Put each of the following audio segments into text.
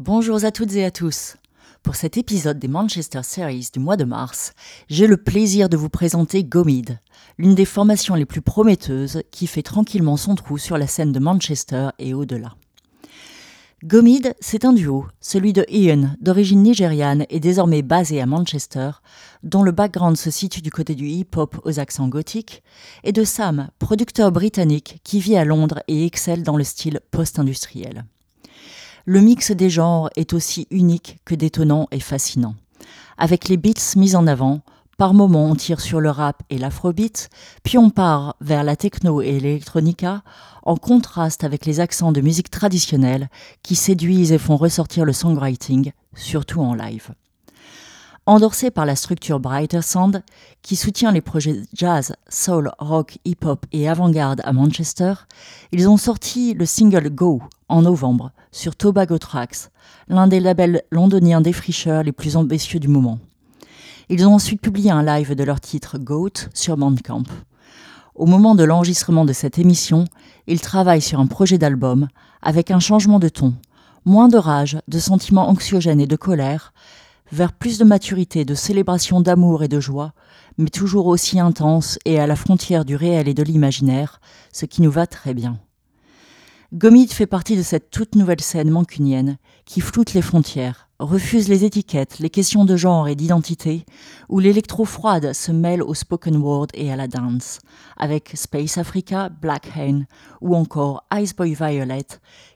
Bonjour à toutes et à tous. Pour cet épisode des Manchester Series du mois de mars, j'ai le plaisir de vous présenter Gomid, l'une des formations les plus prometteuses qui fait tranquillement son trou sur la scène de Manchester et au-delà. Gomid, c'est un duo, celui de Ian, d'origine nigériane et désormais basé à Manchester, dont le background se situe du côté du hip-hop aux accents gothiques, et de Sam, producteur britannique qui vit à Londres et excelle dans le style post-industriel. Le mix des genres est aussi unique que détonnant et fascinant. Avec les beats mis en avant, par moments, on tire sur le rap et l'afrobeat, puis on part vers la techno et l'électronica, en contraste avec les accents de musique traditionnelle qui séduisent et font ressortir le songwriting, surtout en live. Endorsé par la structure Brighter Sound, qui soutient les projets jazz, soul, rock, hip-hop et avant-garde à Manchester, ils ont sorti le single Go en novembre sur Tobago Tracks, l'un des labels londoniens défricheurs les plus ambitieux du moment. Ils ont ensuite publié un live de leur titre Goat sur Bandcamp. Au moment de l'enregistrement de cette émission, ils travaillent sur un projet d'album avec un changement de ton, moins de rage, de sentiments anxiogènes et de colère, vers plus de maturité, de célébration d'amour et de joie, mais toujours aussi intense et à la frontière du réel et de l'imaginaire, ce qui nous va très bien. Gomid fait partie de cette toute nouvelle scène mancunienne qui floute les frontières, refuse les étiquettes, les questions de genre et d'identité, où l'électro-froide se mêle au spoken word et à la dance, avec Space Africa, Black Hen ou encore Ice Boy Violet,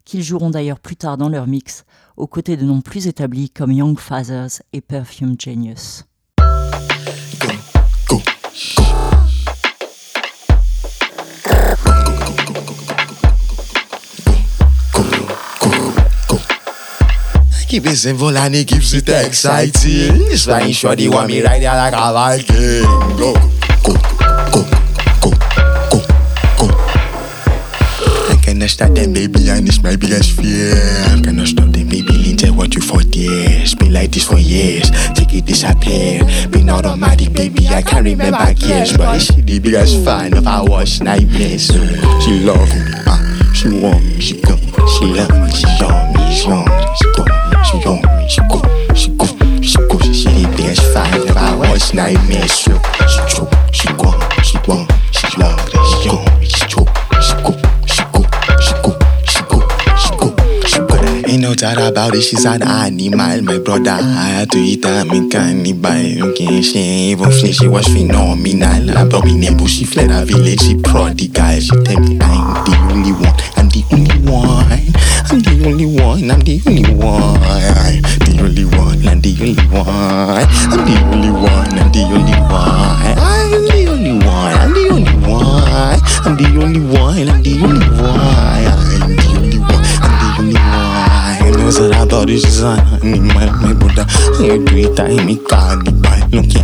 qu'ils joueront d'ailleurs plus tard dans leur mix, aux côtés de noms plus établis comme Young Fathers et Perfume Genius. Cannot stop them, baby, and it's my biggest fear. Cannot stop them, baby, Linda, what you for years. Been like this for years, take it disappear. Been automatic, baby, I can't remember years. But she the biggest fan of our watch nightmares. She love me, uh, she want me, she go, she love me, she want me, she want me, she go. She want me, she go, she go, she go. She the best fan of our watch nightmares. She choke, she go, she want, she love no doubt about it, she's an animal, my brother. I had to eat her, me cannibal. Okay, she ain't even flinch, she was phenomenal. Abominable, she fled her village, she prodigal. She tell me I'm the only one, I'm the only one. I'm the only one, I'm the only one. The only one, I'm the only one. I'm the only one, I'm the only one. I'm the only one, I'm the only one. I'm the only one, I'm the only one. No is an animal. You do it, I me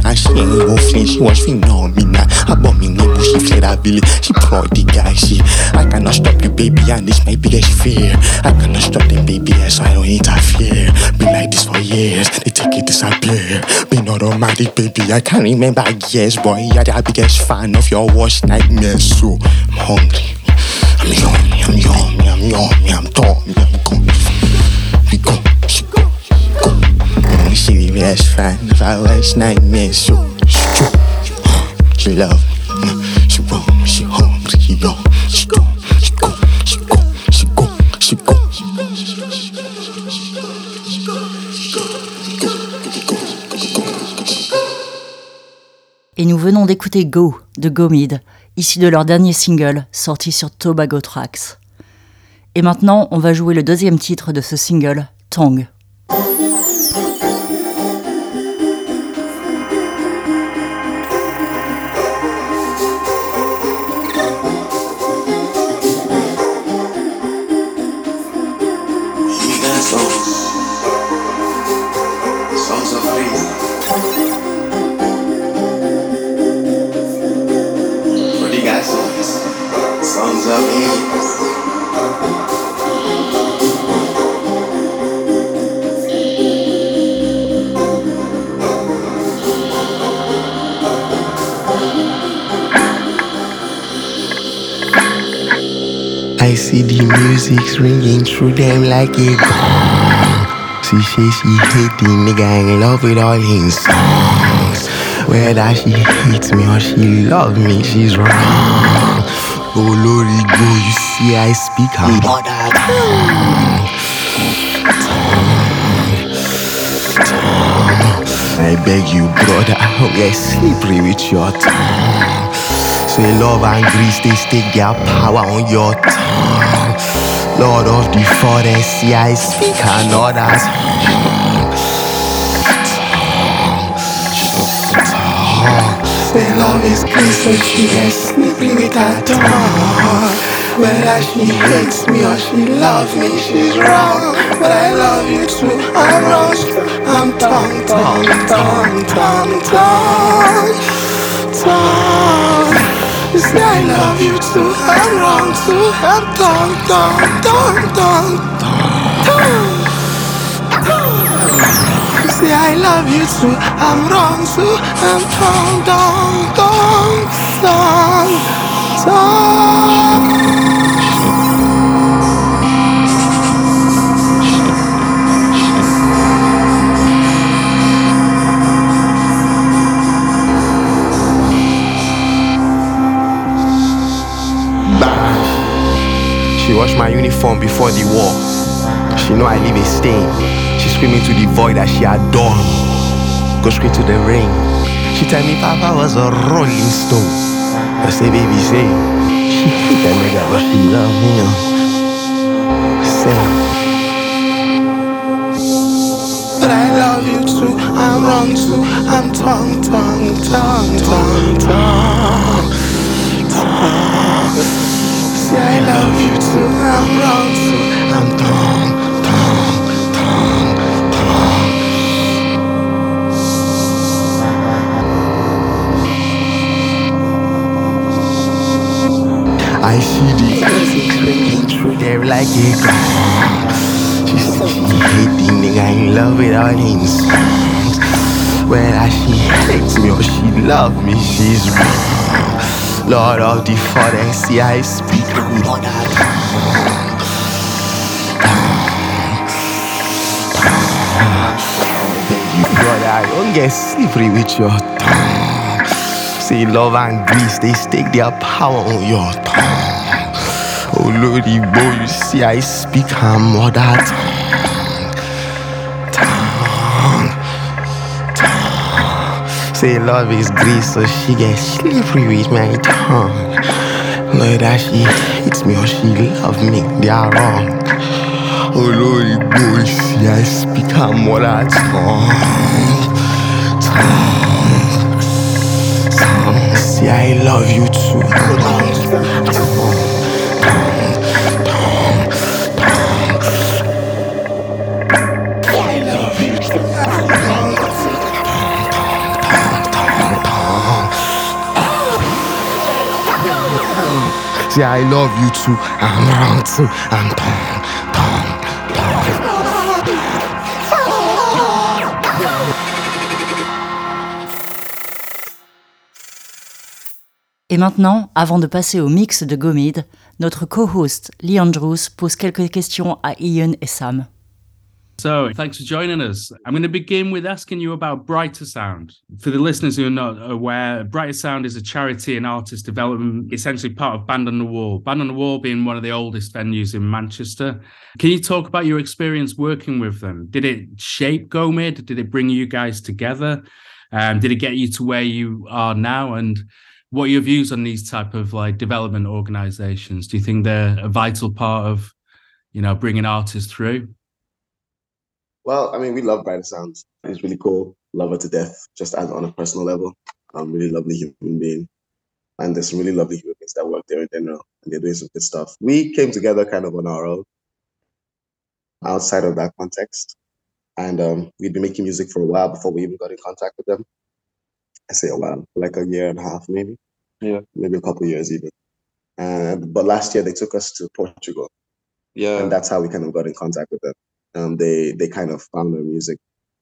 her, she ain't even flinch, she was phenomenal. Abominable, she village, she prodigal. She, I cannot stop you, baby, and this my biggest fear. I cannot stop them, baby, so I don't interfere. Been like this for years, they take it disappear. Been automatic, baby, I can't remember years, boy. You're the biggest fan of your worst nightmares, so I'm hungry. I'm yummy, I'm yummy, I'm yummy, I'm dummy, I'm gone. Et nous venons d'écouter Go de Gomid, issu de leur dernier single sorti sur Tobago Tracks. Et maintenant, on va jouer le deuxième titre de ce single, Tongue. Music's ringing through them like a gong. She say she hate the nigga in love with all his songs. Whether she hates me or she love me, she's wrong. Oh Lordy, go, you see I speak her mother. I beg you, brother, don't get slippery with your tongue. Say love and grace, they stick their power on your tongue. Lord of the forest, see I speak another's Say love is grace, so she gets slippery with her tongue. Whether she hates me or she loves me, she's wrong. But I love you too, I'm wrong. I'm tongue, tongue, tongue, tongue, tongue, tongue. You say I love you too, I'm wrong too. I'm tongue, tongue, tongue, tongue. You say I love you too, I'm wrong too. I'm tongue, tongue, tongue, tongue, tongue. She washed my uniform before the war. She know I leave a stain. She screaming to the void that she adore. Go straight to the rain. She tell me Papa was a rolling stone. I say, baby, say she hate that nigga, she love me. Say. But I love you too, I'm wrong too, I'm tongue, tongue, tongue, tongue, tongue, tongue. Say I love you too, I'm wrong too, I'm tongue, tongue, tongue, tongue. I see the physics ringing through there like a gong. She said she hate the nigga in love with all his songs. Whether she hates me or she love me, she's wrong. Lord of the see I speak get slippery with your tongue. Say love and grace, they stake their power on your tongue. Oh Lordy boy, you see I speak her mother tongue. Tongue. Tongue. Say love is grace, so she gets slippery with my tongue. Whether she hates me or she love me, they are wrong. Oh Lordy boy, see I speak her mother tongue. Tongue. Tongue. See I love you too. Et maintenant, avant de passer au mix de Gomid, notre co-host Lee Andrews pose quelques questions à Ian et Sam. So, thanks for joining us. I'm going to begin with asking you about Brighter Sound. For the listeners who are not aware, Brighter Sound is a charity and artist development, essentially part of Band on the Wall. Band on the Wall being one of the oldest venues in Manchester. Can you talk about your experience working with them? Did it shape GoMid? Did it bring you guys together? Um, did it get you to where you are now? And what are your views on these type of like development organizations? Do you think they're a vital part of, you know, bringing artists through? Well, I mean, we love Brighter Sounds. It's really cool. Love her to death, just as on a personal level. Um, really lovely human being. And there's some really lovely human beings that work there in general, and they're doing some good stuff. We came together kind of on our own, outside of that context. And um, we'd been making music for a while before we even got in contact with them. I say a while, like a year and a half, maybe. Yeah. Maybe a couple of years even. And but last year they took us to Portugal Yeah. and that's how we kind of got in contact with them. Um, they they kind of found our music,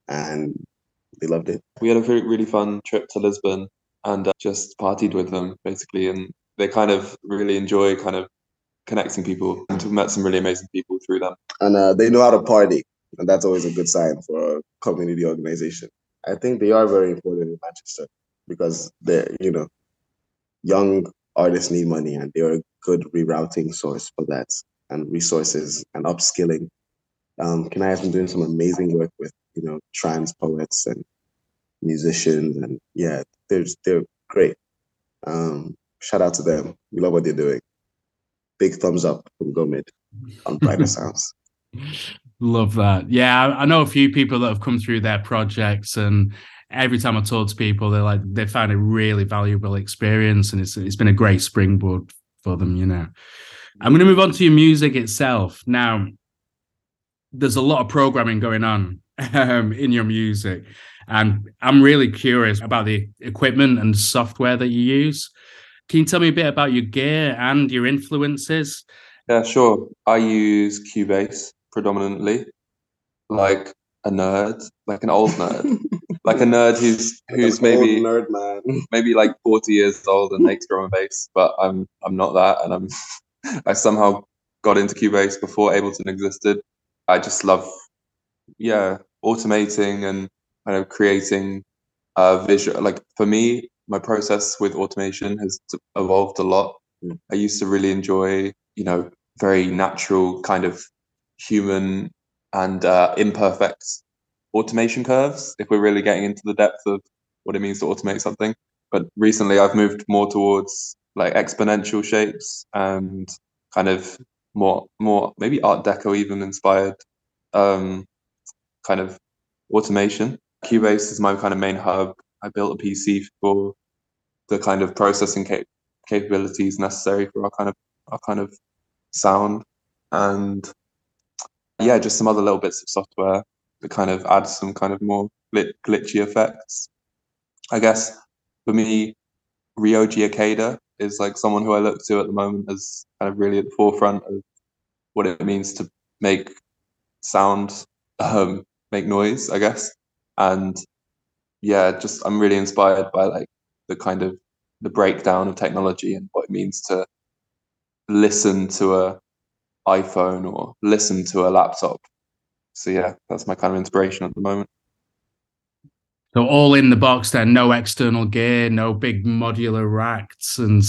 and they loved it. we had a very, really fun trip to Lisbon and uh, just partied with them basically. And they kind of really enjoy kind of connecting people and we met some really amazing people through them. And uh, they know how to party. and that's always a good sign for a community organization. I think they are very important in Manchester because they're you know young artists need money and they're a good rerouting source for that and resources and upskilling. Um, Can I have been doing some amazing work with you know trans poets and musicians and yeah, they're they're great. Um, shout out to them. We love what they're doing. Big thumbs up from Gomid on Brighter Sounds. Love that. Yeah, I, I know a few people that have come through their projects, and every time I talk to people, they're like they found a really valuable experience, and it's it's been a great springboard for them. You know, I'm going to move on to your music itself now. There's a lot of programming going on um, in your music, and I'm really curious about the equipment and software that you use. Can you tell me a bit about your gear and your influences? Yeah, sure. I use Cubase predominantly, like a nerd, like an old nerd, like a nerd who's who's Like an old maybe nerd man. maybe like 40 years old and makes drum and bass, but I'm I'm not that, and I'm I somehow got into Cubase before Ableton existed. I just love, yeah, automating and kind of creating uh, visual. Like for me, my process with automation has evolved a lot. Mm. I used to really enjoy, you know, very natural kind of human and uh, imperfect automation curves. If we're really getting into the depth of what it means to automate something, but recently I've moved more towards like exponential shapes and kind of more more maybe Art Deco even inspired um, kind of automation. Cubase is my kind of main hub. I built a PC for the kind of processing cap- capabilities necessary for our kind of our kind of sound and yeah, just some other little bits of software that kind of add some kind of more glit- glitchy effects. I guess for me, Ryoji Ikeda is like someone who I look to at the moment as kind of really at the forefront of what it means to make sound, um, make noise, I guess. And yeah, just I'm really inspired by like the kind of the breakdown of technology and what it means to listen to a iPhone or listen to a laptop. So yeah, that's my kind of inspiration at the moment. So all in the box then, no external gear, no big modular racks and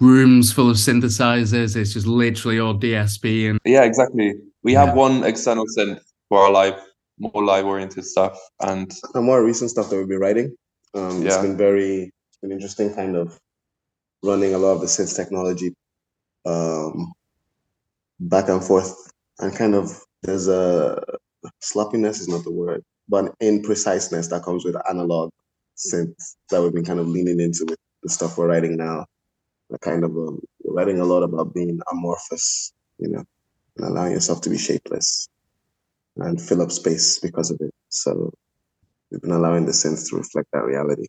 rooms full of synthesizers. It's just literally all DSP and Yeah, exactly. We Yeah. have one external synth for our live, more live oriented stuff, and the more recent stuff that we've been writing. Um, It's Yeah. been very it's been interesting, kind of running a lot of the synth technology um, back and forth, and kind of there's a sloppiness is not the word, but an impreciseness that comes with analog synth that we've been kind of leaning into with the stuff we're writing now. We're kind of um, writing a lot about being amorphous, you know, and allowing yourself to be shapeless and fill up space because of it. So we've been allowing the synth to reflect that reality.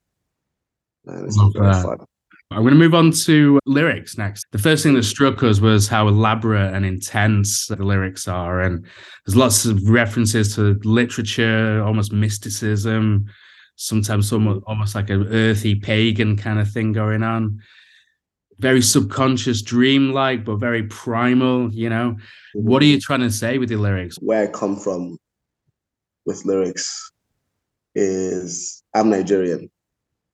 And it's been very that. fun. I'm going to move on to lyrics next. The first thing that struck us was how elaborate and intense the lyrics are. And there's lots of references to literature, almost mysticism, sometimes somewhat, almost like an earthy pagan kind of thing going on. Very subconscious, dreamlike, but very primal, you know. What are you trying to say with your lyrics? Where I come from with lyrics is I'm Nigerian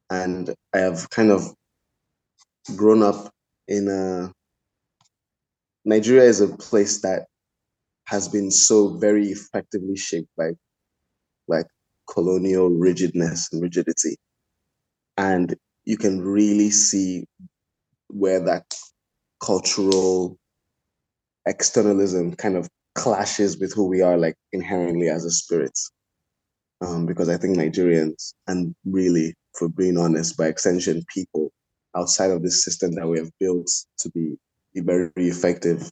and I have kind of grown up in a Nigeria is a place that has been so very effectively shaped by like colonial rigidness and rigidity. And you can really see where that cultural externalism kind of clashes with who we are like inherently as a spirit. Um, because I think Nigerians, and really, for being honest, by extension, people outside of this system that we have built to be, be very effective,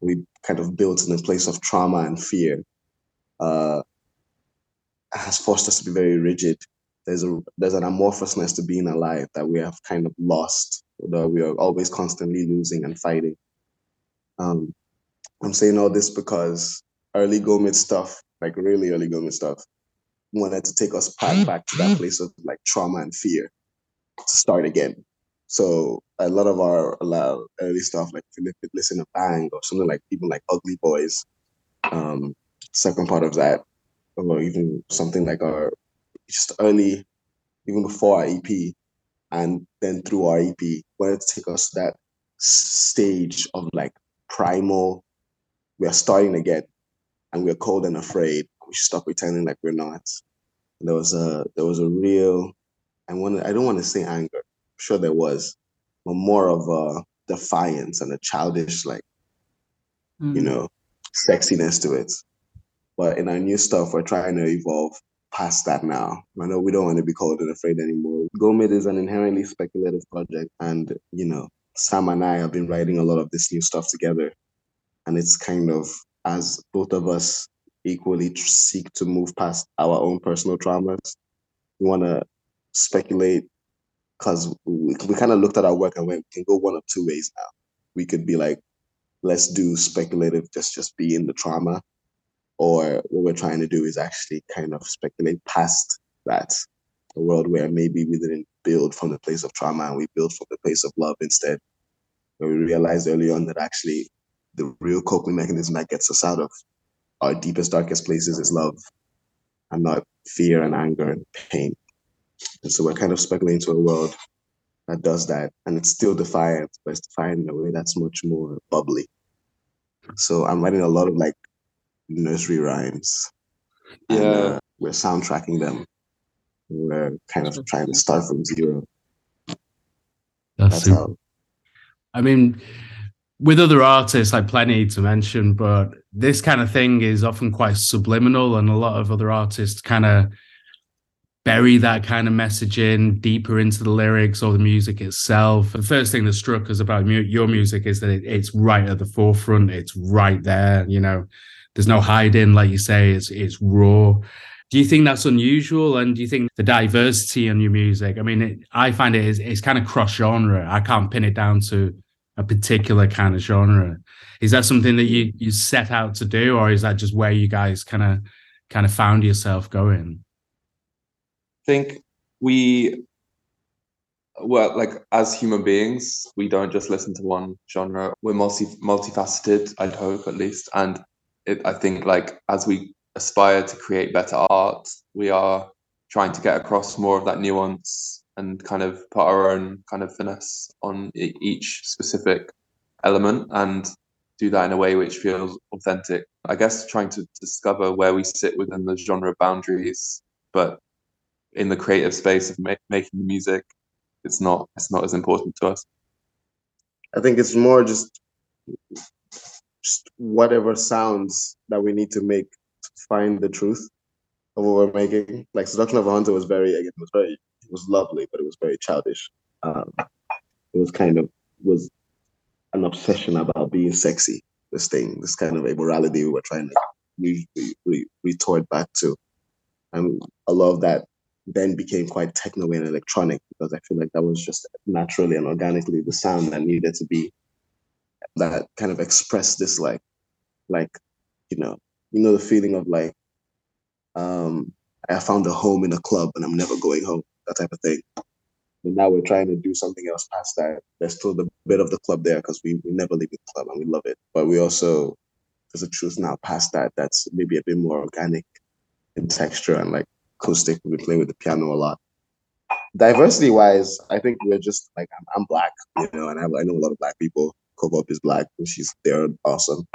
we kind of built in a place of trauma and fear, uh, has forced us to be very rigid. There's a there's an amorphousness to being alive that we have kind of lost, that we are always constantly losing and fighting. Um, I'm saying all this because early Gomid stuff, like really early Gomid stuff, wanted to take us back back to that place of like trauma and fear to start again. So a lot of our early stuff, like you listen to Bang or something like even like Ugly Boys, um, second part of that or even something like our just early, even before our EP, and then through our EP, wanted to take us to that stage of like primal. We are starting again, and we're cold and afraid. We should stop pretending like we're not. There was a there was a real, I want I don't want to say anger. Sure there was, but more of a defiance and a childish like, Mm. you know, sexiness to it. But in our new stuff, we're trying to evolve past that now. I know we don't want to be cold and afraid anymore. Gomid is an inherently speculative project, and you know, Sam and I have been writing a lot of this new stuff together, and it's kind of as both of us equally tr- seek to move past our own personal traumas. We want to speculate because we, we kind of looked at our work and went, we can go one of two ways now. We could be like, let's do speculative, just just be in the trauma, or what we're trying to do is actually kind of speculate past that, a world where maybe we didn't build from the place of trauma and we built from the place of love instead. We realized early on that actually the real coping mechanism that gets us out of our deepest, darkest places is love and not fear and anger and pain. And so we're kind of speculating to a world that does that. And it's still defiant, but it's defiant in a way that's much more bubbly. So I'm writing a lot of like nursery rhymes. And, Yeah. uh, we're soundtracking them. We're kind of trying to start from zero. That's That's super. how I mean, with other artists, like plenty to mention, but this kind of thing is often quite subliminal, and a lot of other artists kind of bury that kind of message in deeper into the lyrics or the music itself. The first thing that struck us about mu- your music is that it, it's right at the forefront. It's right there. You know, there's no hiding, like you say. It's it's raw. Do you think that's unusual? And do you think the diversity in your music? I mean, it, I find it is it's kind of cross genre. I can't pin it down to a particular kind of genre. Is that something that you you set out to do, or is that just where you guys kind of kind of found yourself going? Think we well like as human beings we don't just listen to one genre. We're multi multifaceted i'd hope at least. And it, i think like as we aspire to create better art we are trying to get across more of that nuance and kind of put our own kind of finesse on each specific element and do that in a way which feels authentic. I guess trying to discover where we sit within the genre boundaries but in the creative space of ma- making the music it's not it's not as important to us I think it's more just just whatever sounds that we need to make to find the truth of what we're making. Like Seduction of a Hunter was very again, it was very it was lovely, but it was very childish. Um, it was kind of was an obsession about being sexy. This thing, this kind of immorality we were trying to re, re, re, retort back to, and a lot of that then became quite techno and electronic because I feel like that was just naturally and organically the sound that needed to be that kind of expressed this like like you know you know the feeling of like um I found a home in a club and I'm never going home that type of thing. But now we're trying to do something else past that. There's still the bit of the club there because we, we never leave the club and we love it. But we also there's a truth now past that that's maybe a bit more organic in texture and like acoustic. We play with the piano a lot. Diversity wise, I think we're just like I'm, I'm black, you know, and I, I know a lot of black people. Coco is black, she's they're awesome,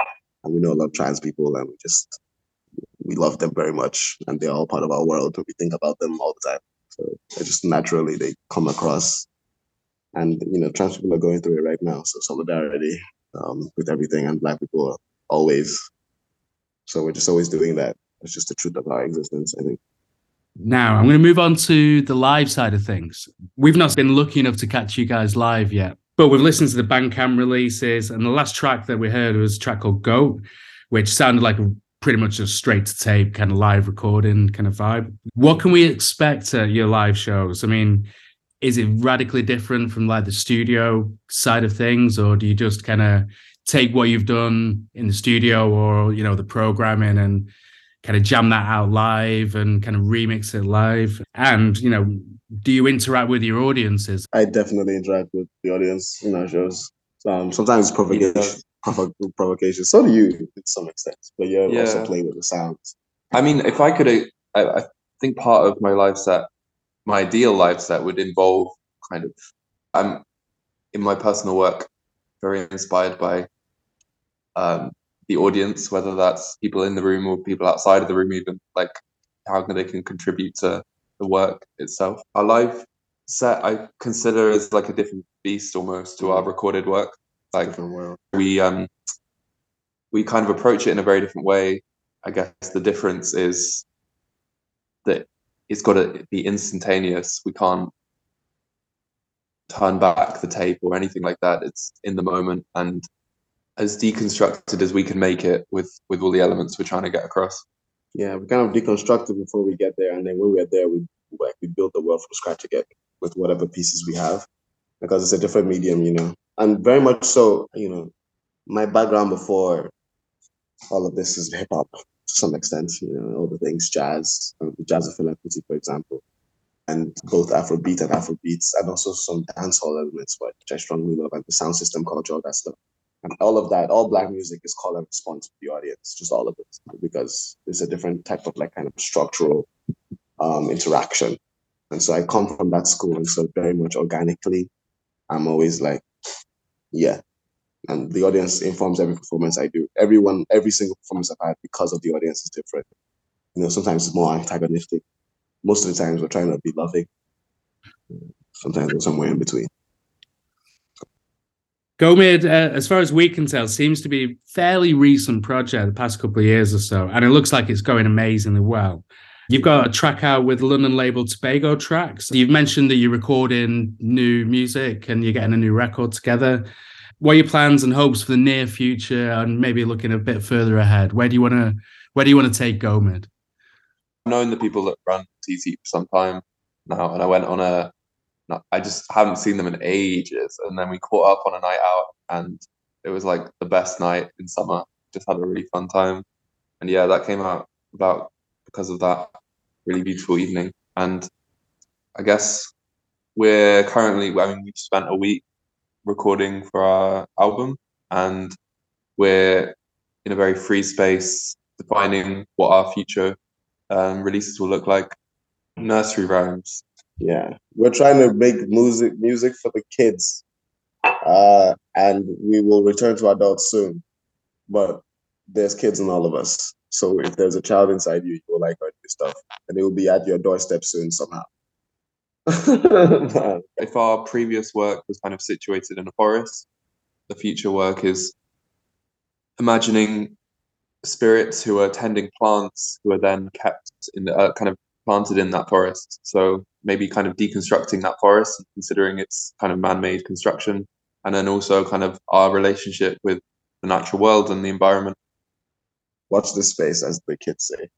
and we know a lot of trans people, and we just we love them very much, and they're all part of our world. And we think about them all the time, so just naturally they come across, and you know, trans people are going through it right now, so solidarity um, with everything, and black people are always. So we're just always doing that. It's just the truth of our existence, I think. Now, I'm going to move on to the live side of things. We've not been lucky enough to catch you guys live yet, but we've listened to the Bandcamp releases, and the last track that we heard was a track called Goat, which sounded like pretty much a straight to tape kind of live recording kind of vibe. What can we expect at your live shows? I mean, is it radically different from like the studio side of things, or do you just kind of take what you've done in the studio or you know the programming and kind of jam that out live and kind of remix it live and you know do you interact with your audiences I definitely interact with the audience in our shows. Um, sometimes it's provocation, provo- provocation. So do you, to some extent. But you're also Yeah. playing with the sounds I mean, if I could, uh, I, I think part of my live set, my ideal live set would involve kind of, I'm in my personal work very inspired by um, the audience, whether that's people in the room or people outside of the room, even like how they can contribute to the work itself. Our live set I consider as like a different beast almost to our recorded work. Like we um we kind of approach it in a very different way. I guess the difference is that it's got to be instantaneous. We can't turn back the tape or anything like that. It's in the moment and as deconstructed as we can make it with with all the elements we're trying to get across. Yeah, we kind of deconstructed before we get there, and then when we're there, we like we build the world from scratch again with whatever pieces we have, because it's a different medium, you know, and very much so, you know, my background before all of this is hip hop to some extent, you know, all the things jazz, um, jazz of philanthropy, for example, and both Afrobeat and Afrobeats, and also some dancehall elements, which I strongly love, and the sound system culture, all that stuff. And all of that, all black music is call and response to the audience, just all of it, because it's a different type of like kind of structural um, interaction. And so I come from that school, and so very much organically, I'm always like, yeah. And the audience informs every performance I do. Everyone, every single performance I've had, because of the audience, is different. You know, sometimes it's more antagonistic. Most of the times, we're trying to be loving. Sometimes we're somewhere in between. Gomid, uh, as far as we can tell, seems to be a fairly recent project the past couple of years or so, and it looks like it's going amazingly well. You've got a track out with London label Tobago Tracks. You've mentioned that you're recording new music and you're getting a new record together. What are your plans and hopes for the near future, and maybe looking a bit further ahead? Where do you want to Where do you want to take Gomid? I've known the people that run TT for some time now, and I went on a. I just haven't seen them in ages, and then we caught up on a night out, and it was like the best night in summer. Just had a really fun time, and yeah, that came out about because of that really beautiful evening. And I guess we're currently. I mean, we've spent a week recording for our album, and we're in a very free space, defining what our future um, releases will look like. Nursery rhymes. Yeah, we're trying to make music music for the kids, uh, and we will return to adults soon. But there's kids in all of us, so if there's a child inside you, you will like our new stuff, and it will be at your doorstep soon somehow. If our previous work was kind of situated in a forest, the future work is imagining spirits who are tending plants who are then kept in the, uh, kind of planted in that forest. So maybe kind of deconstructing that forest considering its kind of man-made construction, and then also kind of our relationship with the natural world and the environment. Watch this space, as the kids say.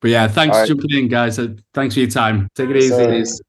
But yeah, thanks All for right. jumping in, guys. Uh, thanks for your time. Take it easy. So-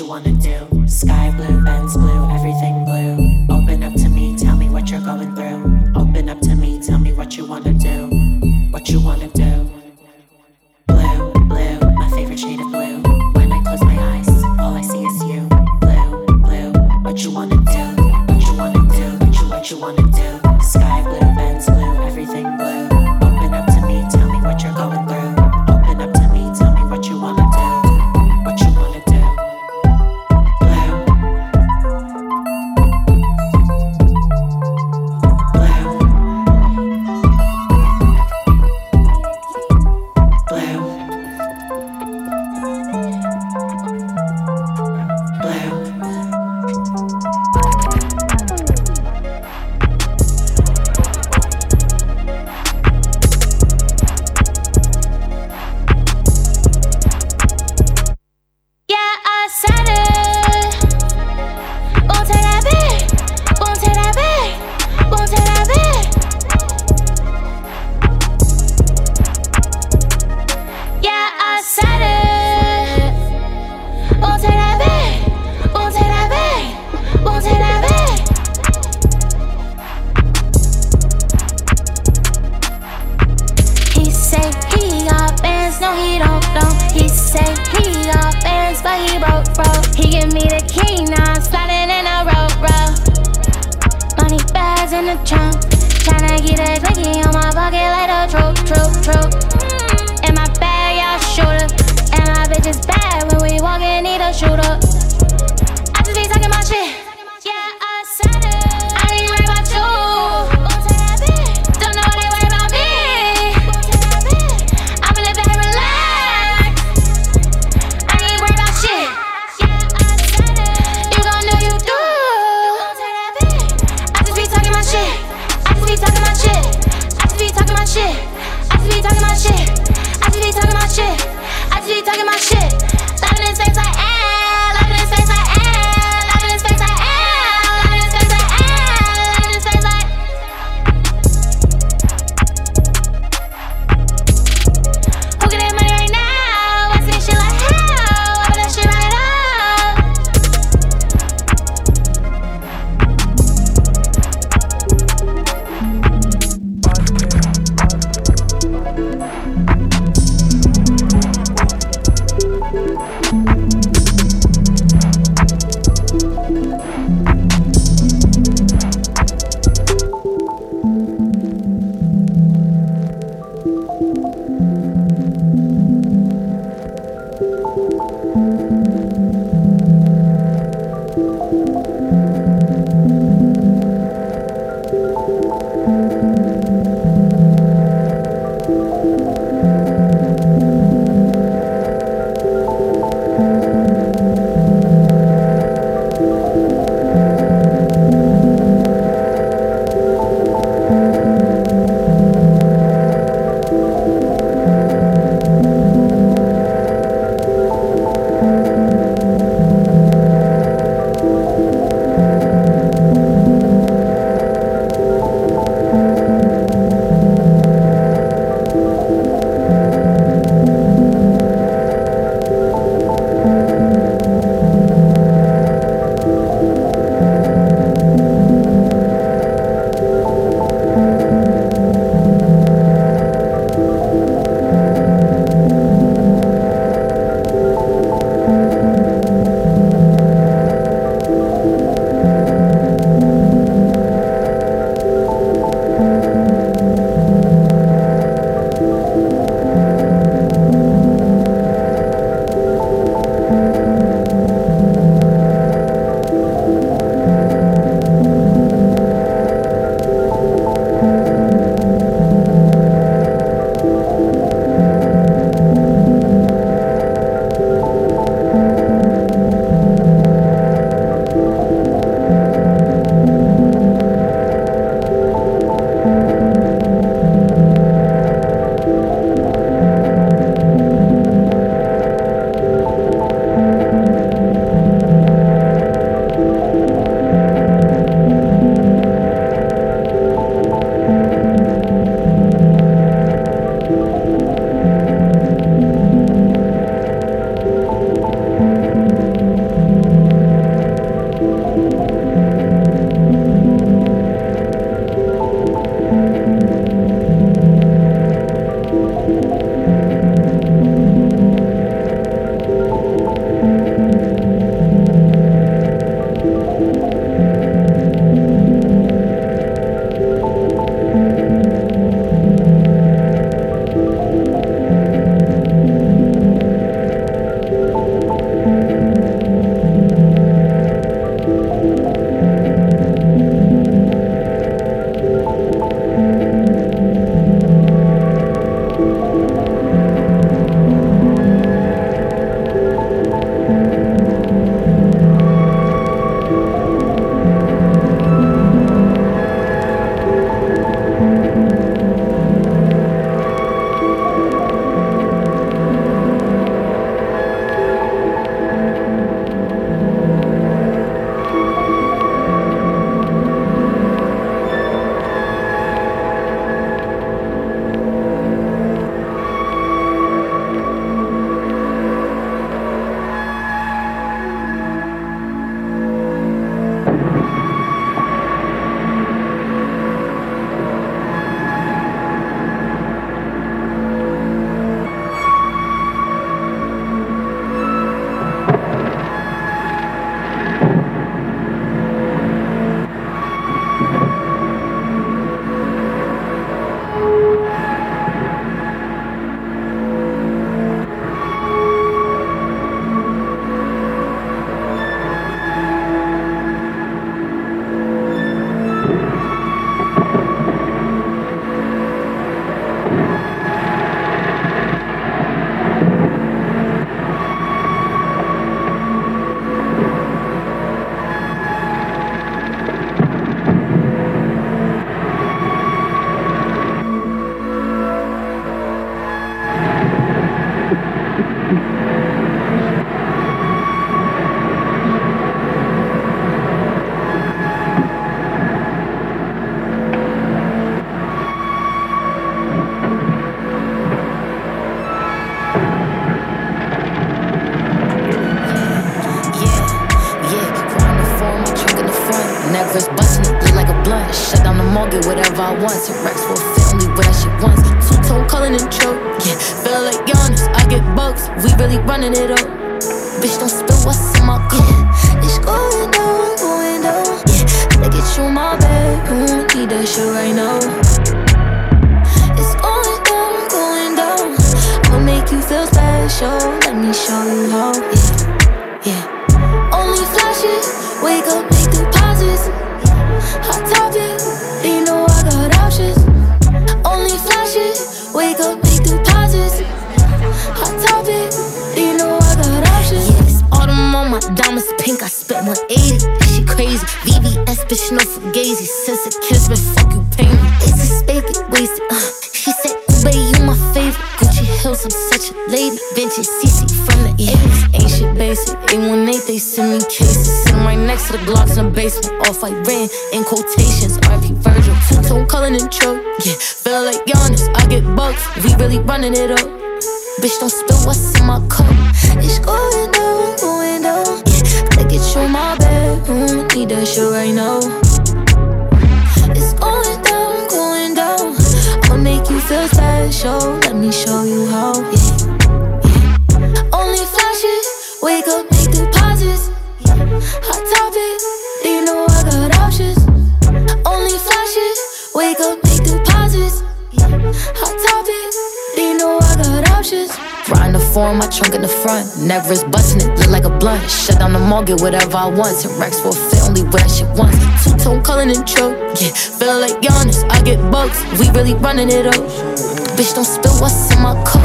you wanna do? I want. Hit racks for a family, wear that shit once. Two tone calling and choke. Yeah, feeling like Giannis, I get bucks. We really running it up. Bitch, don't spill what's in my cup. Yeah, it's going down, going down. Yeah, I get you in my bed. Mm, need that shit right now. It's going down, going down. I'll make you feel special. Let me show you how. Yeah, next to the Glocks in the basement. Off I ran in quotations. RP Virgil. Two tone calling and choke. Yeah, feeling like Giannis. I get bucks. We really running it up. Bitch, don't spill what's in my cup. It's going down, going down. Yeah, get you in my bedroom. Mm, need that shit right now. It's going down, going down. I'll make you feel special. Let me show you how. Yeah, options. Riding the form, my trunk in the front. Never is busting it, look like a blunt. Shut down the mall, get whatever I want. Hit racks for a fit, only wear shit once. Two tone calling and choke. Yeah, feeling like Giannis, I get bucks. We really running it up. Bitch, don't spill what's in my cup.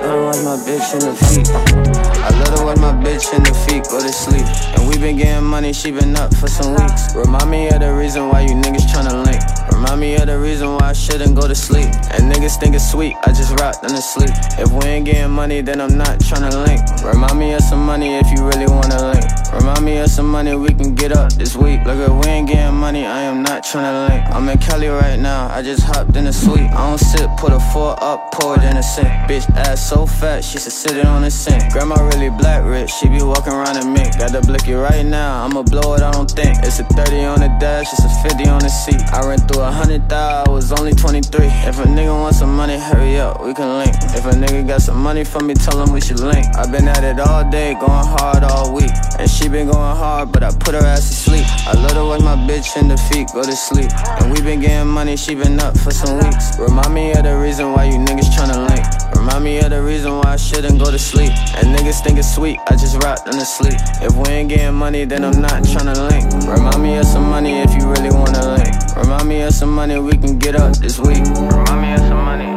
I watch my bitch in the feet. I let her watch my bitch in the feet go to sleep. And we been getting money, she been up for some weeks. Remind me of the reason why you niggas tryna link. Remind me of the reason why I shouldn't go to sleep. And niggas think it's sweet, I just rock them to sleep. If we ain't getting money, then I'm not tryna link. Remind me of some money if you really wanna link. Remind me of some money we can get up this week. Look, if we ain't getting money, I am not tryna link. I'm in Cali right now, I just hopped in the suite. I don't sit, put a four up, pour it in a sink. Bitch ass so fat, she should sit it on the sink. Grandma really black rich, she be walking around in mink. Got the blicky right now, I'ma blow it, I don't think. It's a 30 on the dash, it's a 50 on the seat. I ran through a hundred thou, I was only 23. If a nigga want some money, hurry up, we can link. If a nigga got some money for me, tell him we should link. i been at it all day, going hard all week. And she been going hard, but I put her ass to sleep. I love to watch my bitch in the feet go to sleep. And we been getting money, she been up for some weeks. Remind me of the reason why you niggas tryna link. Remind me of the reason why I shouldn't go to sleep. And niggas think it's sweet, I just rock them to sleep. If we ain't getting money, then I'm not tryna link. Remind me of some money if you really wanna link. Remind me of some money we can get up this week. Remind me of some money.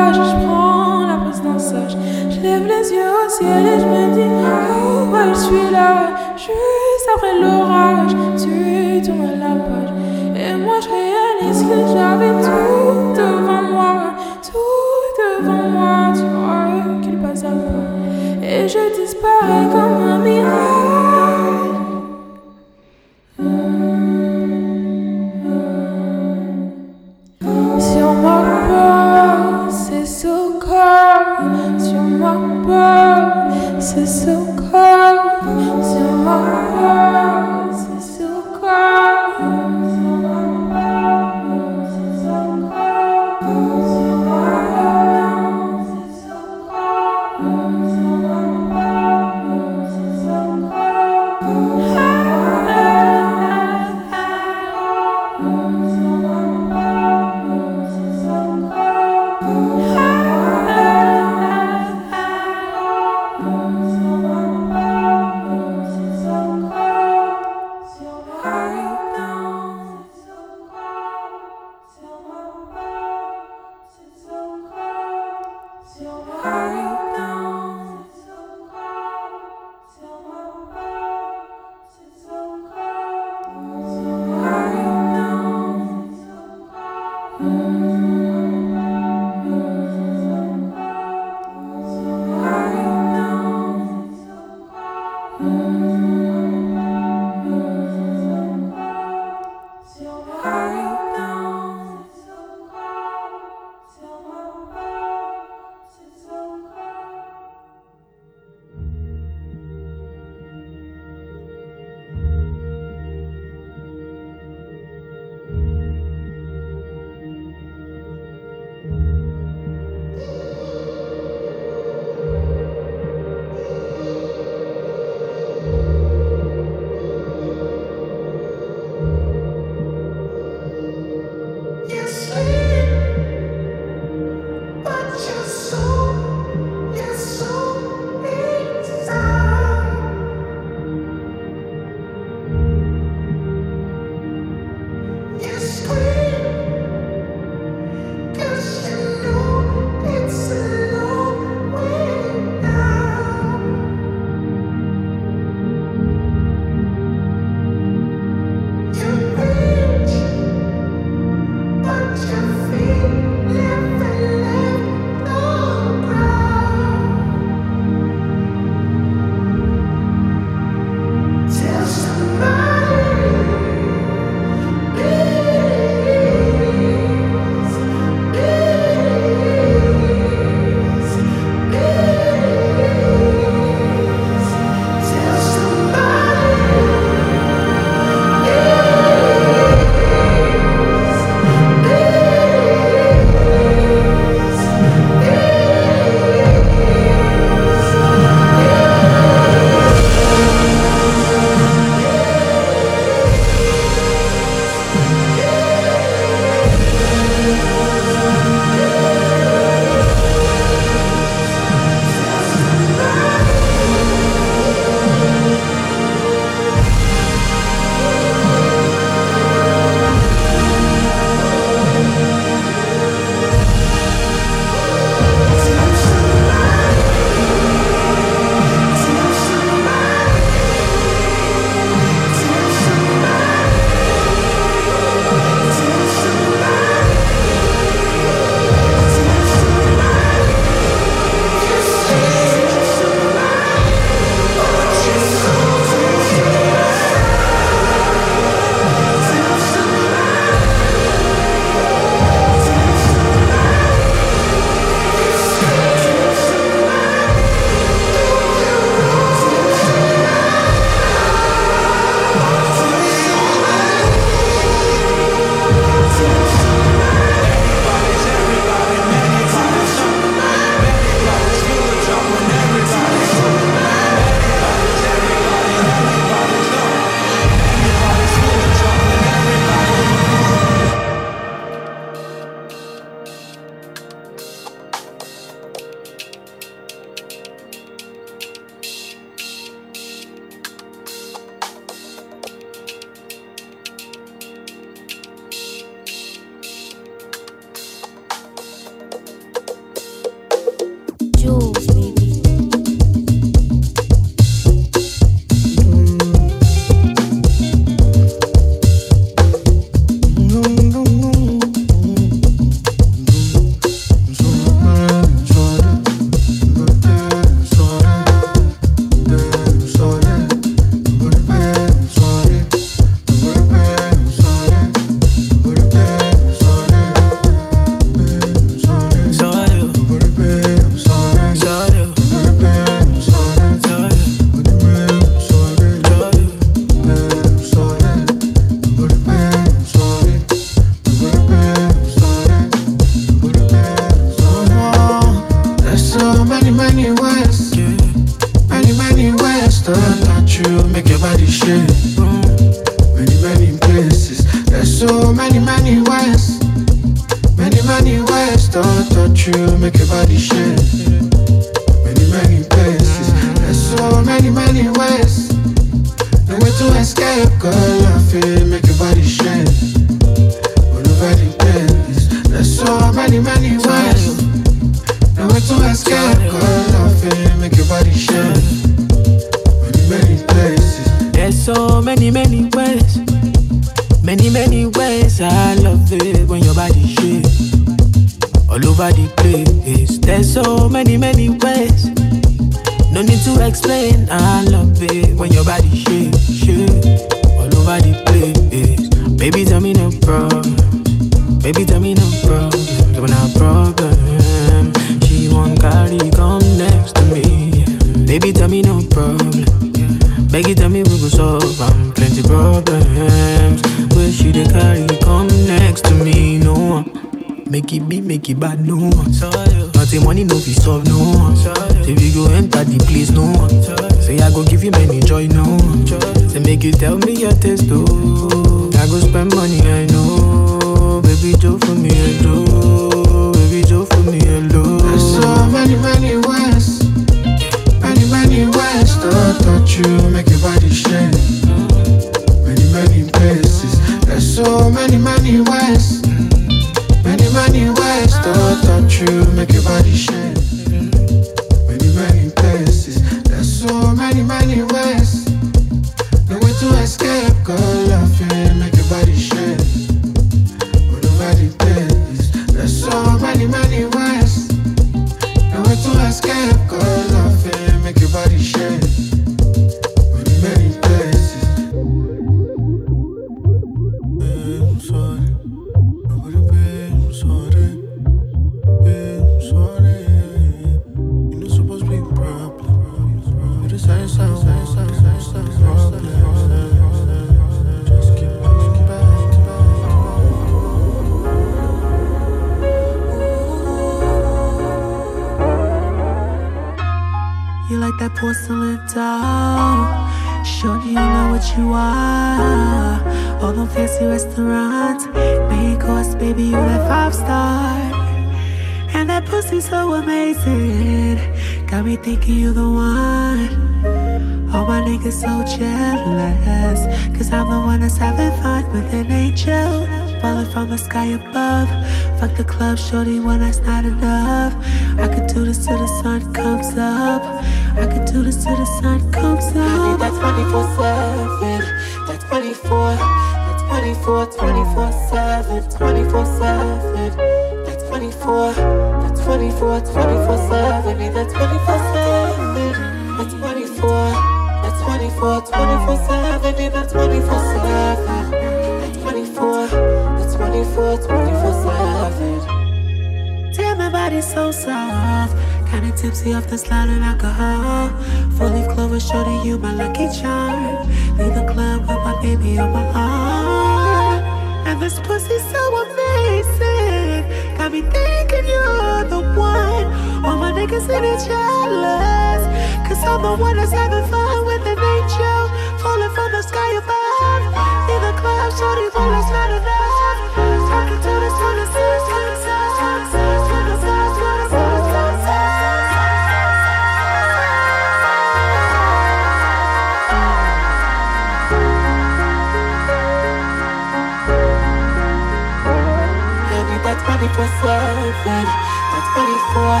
24 7. Not 24,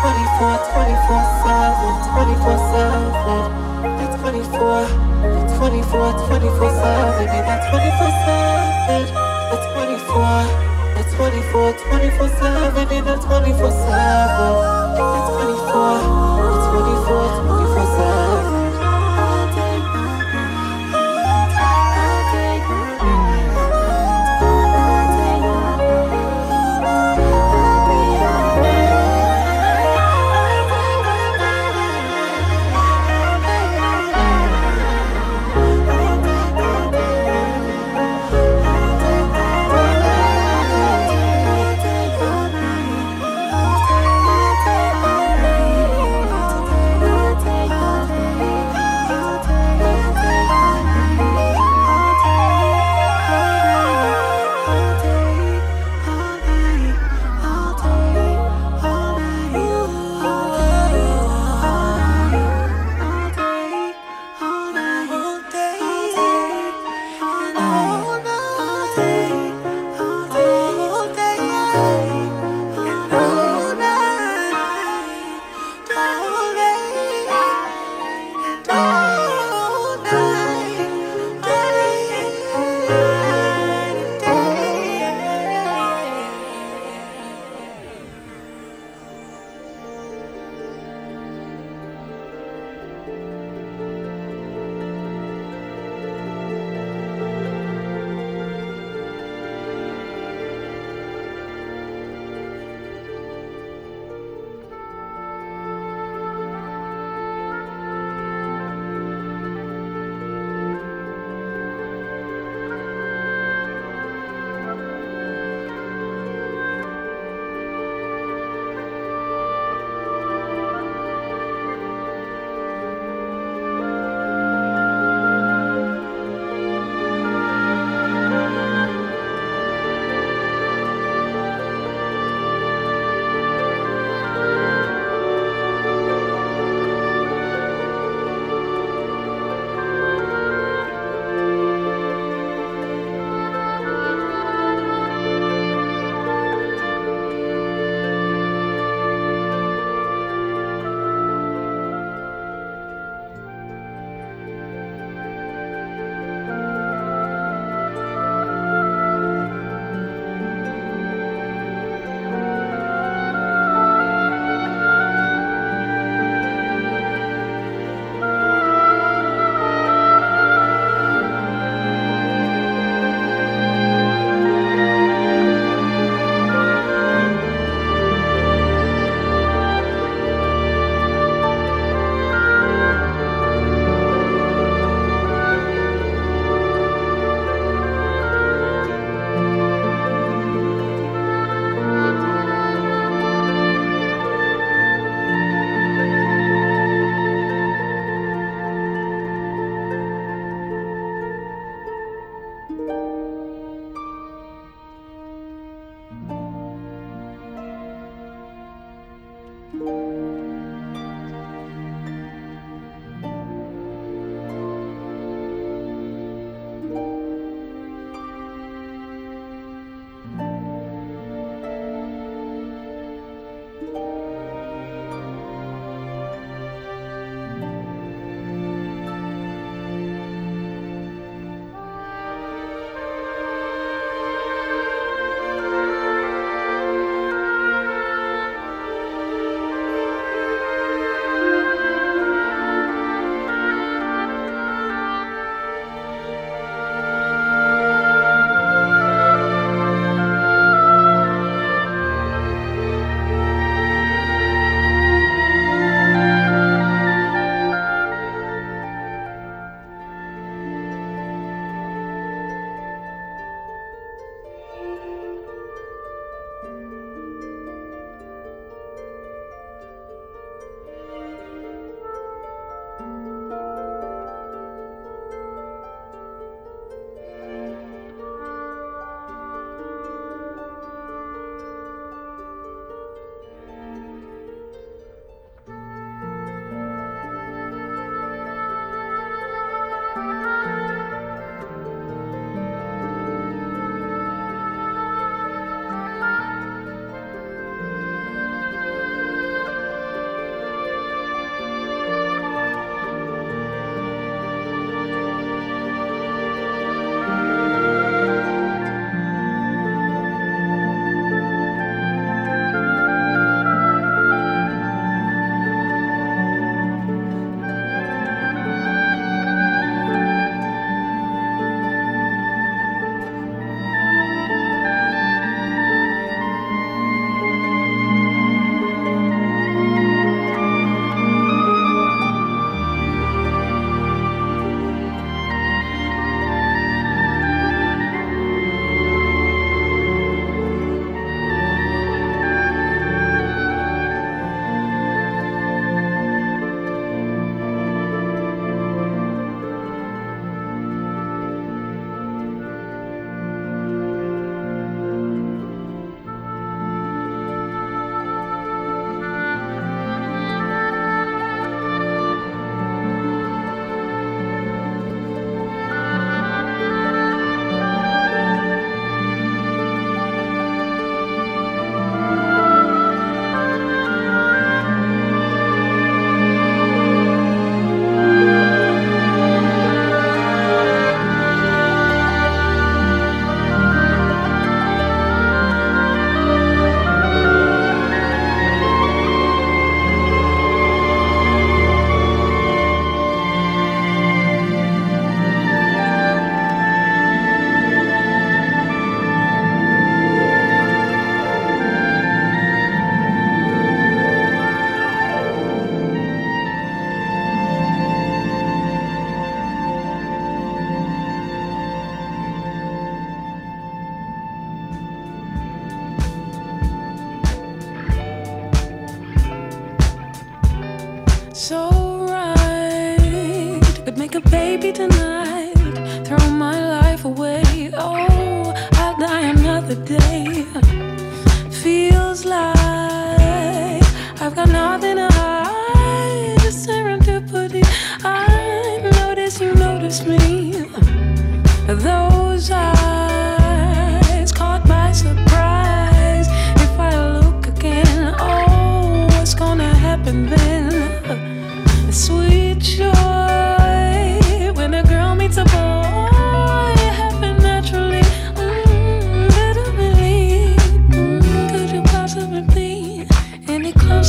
24, 24 7. 24 7. Not 24, 24 7. And that 24 7. Not 24, 24, 24 7. And that 24 7. Not 24, 24, 24 7.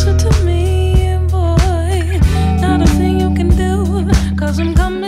listen to me, boy. Not a thing you can do, cause I'm coming.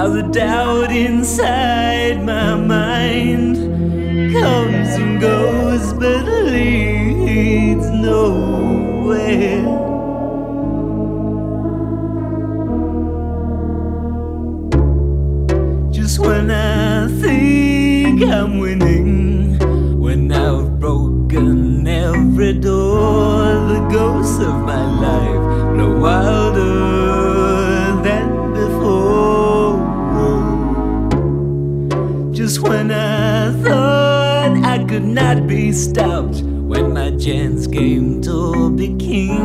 Now the doubt inside my mind comes and goes, but leads nowhere. when I think I'm winning. When I've broken every door, the ghosts of my life no wilder. when I thought I could not be stopped. When my chance came to be king,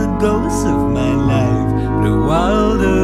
the ghost of my life, the wilder.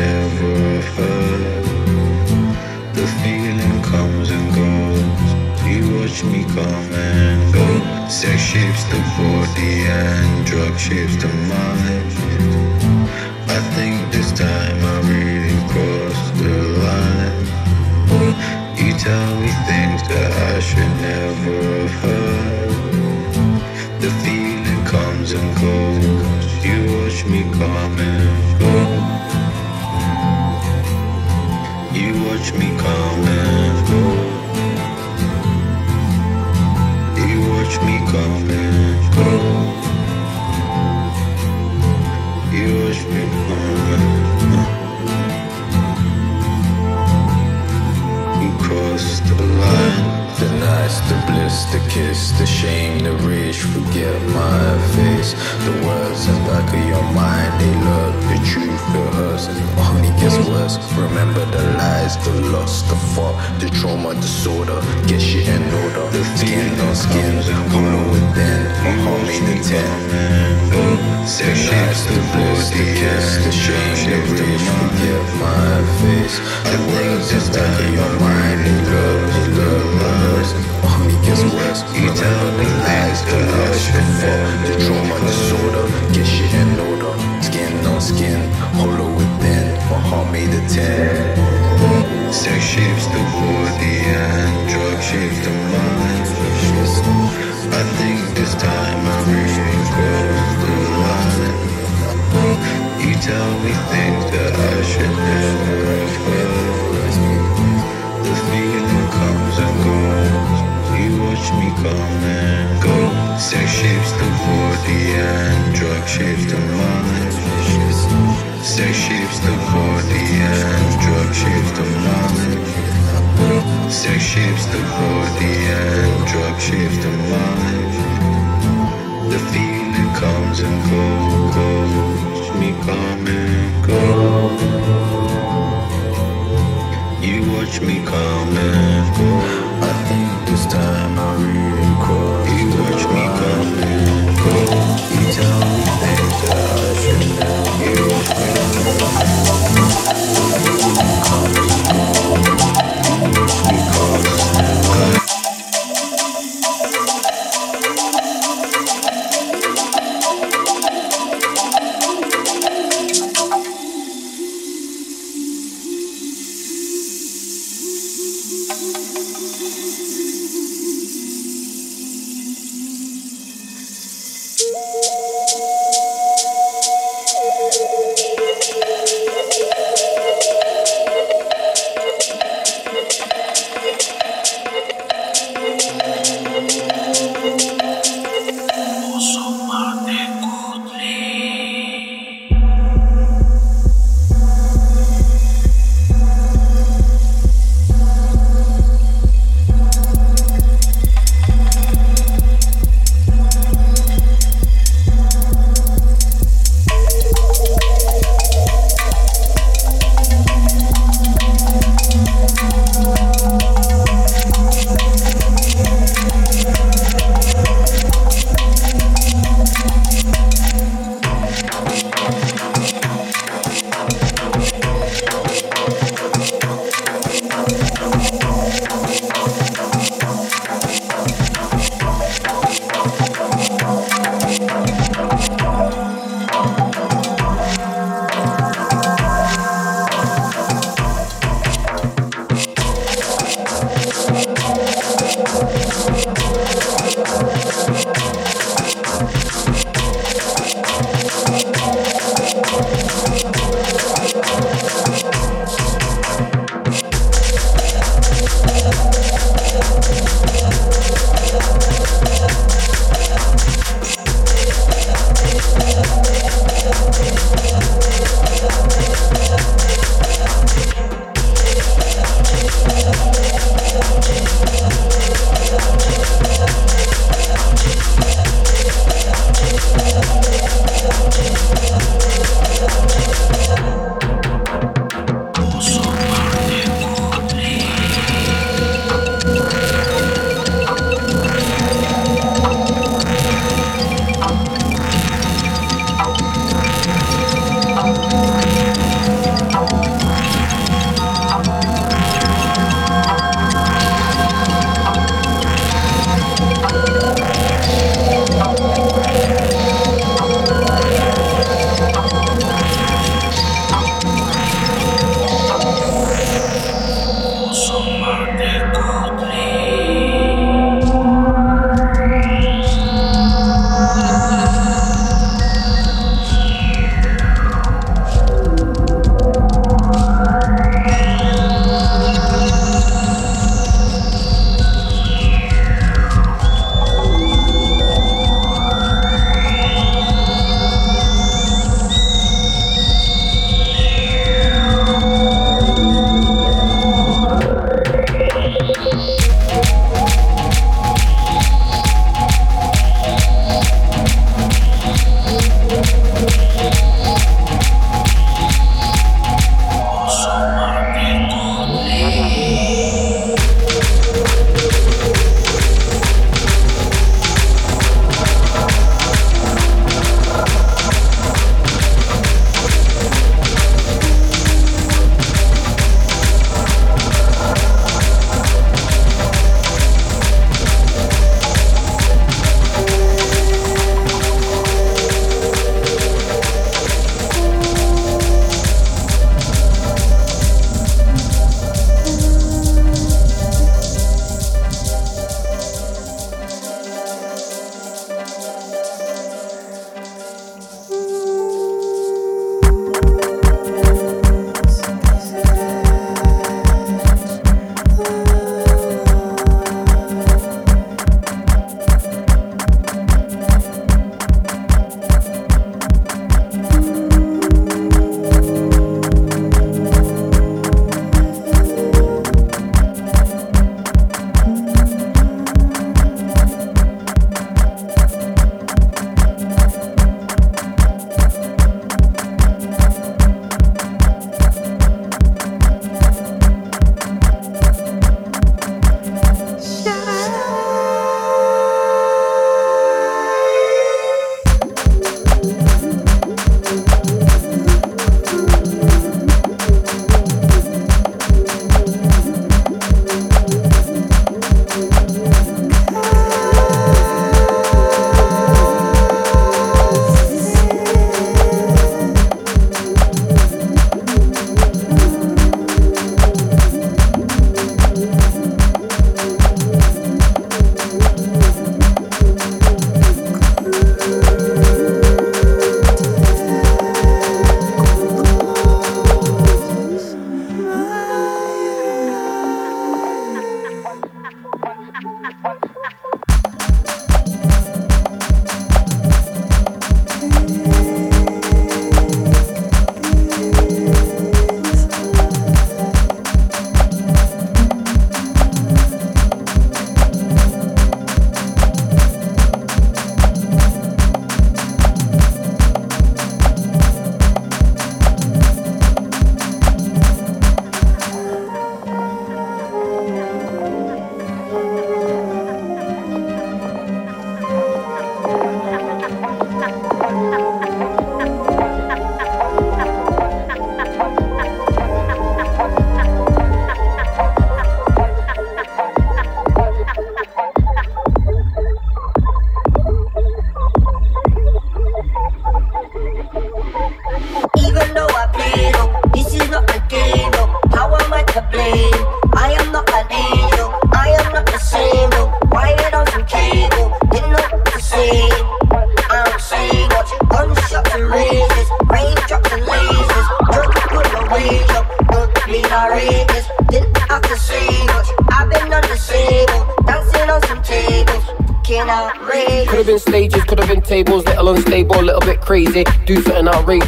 never hurt. The feeling comes and goes. You watch me come and go. Sex shapes the body and drug shapes the mind.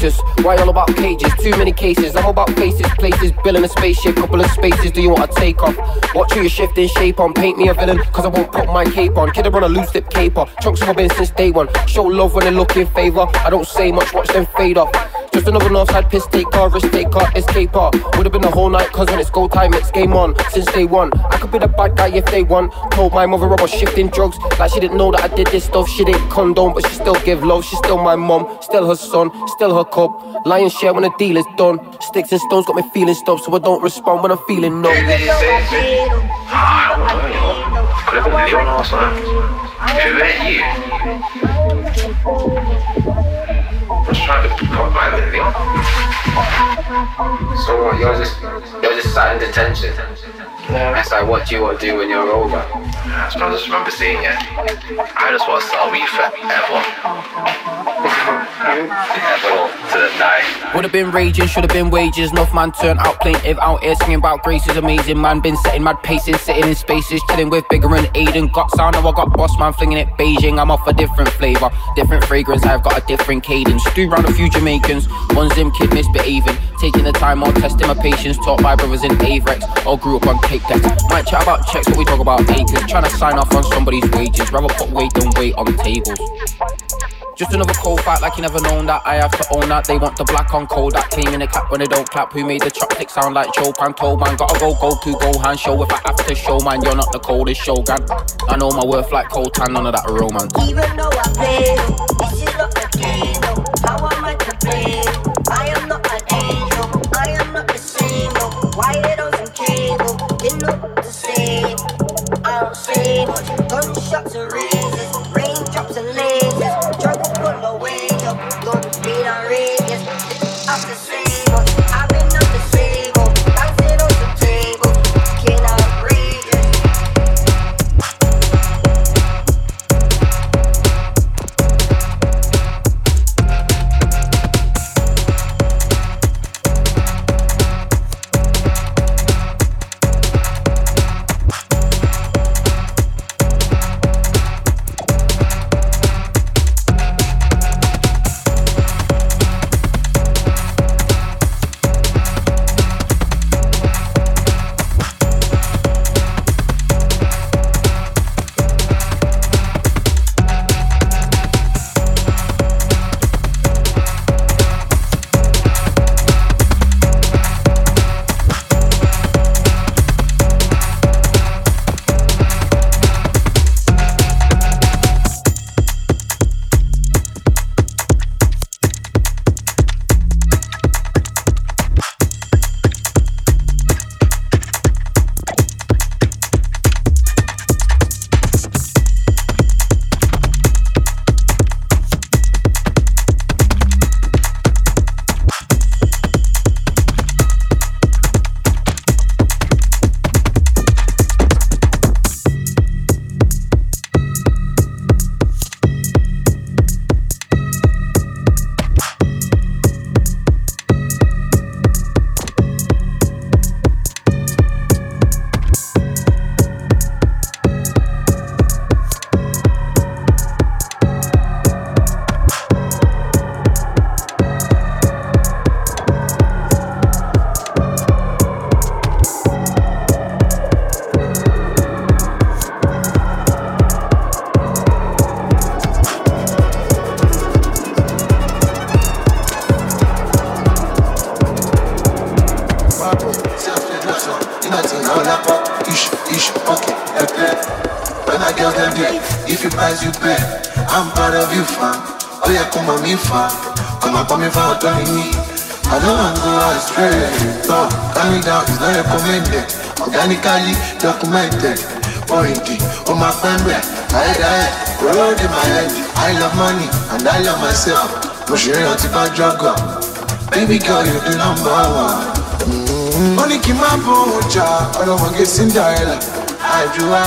Outrageous. Why all about cages? Too many cases. I'm about faces, places, building a spaceship, couple of spaces. Do you want to take off? Watch who you're shifting shape on. Paint me a villain, cause I won't put my cape on. Kid, I run a loose lip caper. Chunks have been since day one. Show love when they look in favor. I don't say much, watch them fade off. Just another Northside piss taker, risk taker, escaper. Would have been the whole night, cause when it's go time, it's game on. Since day one, I could be the bad guy if they want. Told my mother I was shifting drugs, like she didn't know that I did this stuff. She didn't condone, but she still give love. She's still my mom, still her son, still her cup. Lion share when the deal is done. Sticks and stones got me feeling stuff, so I don't respond when I'm feeling numb. Could have been Leon or something. Who ain't you? I was trying to put my Leon. So what, you're just you're just sat in detention. Yeah. It's like what do you want to do when you're older? I just remember seeing it. I just want to we forever. Would have been raging, should have been wages. Enough man turned out plaintive, out here singing about grace is amazing. Man been setting mad paces, sitting in spaces, chilling with bigger and Aiden. Got sound, now I got boss man flinging it Beijing. I'm off a different flavour, different fragrance. I've got a different cadence. Do round a few Jamaicans, one's them kid misbehaving. Taking the time or testing my patience, taught by brothers in Avrex. All grew up on cake decks. Might chat about checks, but we talk about acres. Trying to sign off on somebody's wages. Rather put weight than weight on tables. Just another cold fight like you never known that I have to own that They want the black on cold that claiming the clap when they don't clap Who made the chopstick sound like Chopin told man Gotta go Goku Gohan show if I have to show man You're not the coldest shogun I know my worth like Coltan none of that romance Even though I fail, this is not a game. How am I to blame? I am not an angel. I am not the same. Wired on some cable, didn't look the same. I don't say much. Gunshots and razors, down, it's not recommended. Organically documented. Pointy, on my friend, I die. Road in my head. I love money and I love myself. Push your hands if I drug up. Baby girl, you the number one. ó ní kí n má bọ̀ ọjà ọlọ́mọge Cinderella àdúrà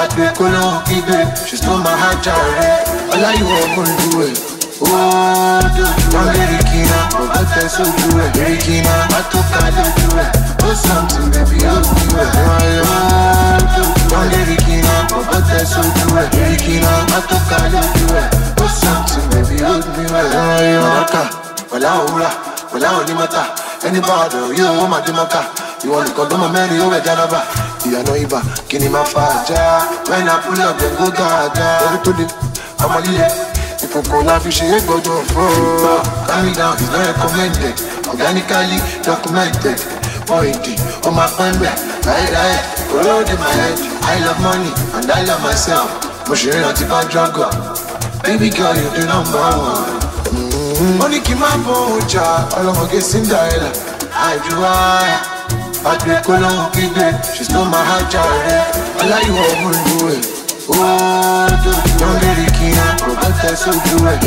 àgbẹ̀kọ́lọ́ kígbe she stole my heart jàre ọláyíwọ̀ ọmọlúwẹ̀ Ó dùn wọ́n lérí kíná, bọ̀bọ̀ tẹ sójú ẹ̀. Lérí kíná, má tó ká lójú ẹ̀. Ó something baby ó bí ẹ̀. Ó dùn wọ́n lérí kíná, bọ̀bọ̀ tẹ sójú ẹ̀. Lérí kíná, má tó ká lójú ẹ̀. Ó something baby ó bí ẹ̀. Mọ̀nàkà, pẹ̀lá òwúrà, pẹ̀lá onímọ̀ta. Ẹni bá ọ̀dọ̀ yóò wọ́n máa dé mọ́kà. Ìwọ nìkan ló mọ mẹ́rin ó wẹ̀ jánábà. Ìyànà ibà, kí ni máa fa àjà? Up, dem go gàgà. Orí tó le, ọmọ líle. Ìkòkò la fi ṣe é gbọdọ̀ fọ́. Calm me down, it's not recommended. Organically documented. Pọ́ìntì, ó máa pẹ́ mbẹ̀. Dey my head. I love money and I love myself. Mo ṣe é rántí bá drug up. Baby girl, you the number one. Ó ní kí n má bọ̀ ọjà, ọlọ́mọge Cinderella. Àìdúrà àgbẹ̀ kó lóhùn kígbe, she stole my heart jàre. Ọláyíwọ̀ òmùlù ẹ̀. Ó Outro Não liriquinha Até subiu a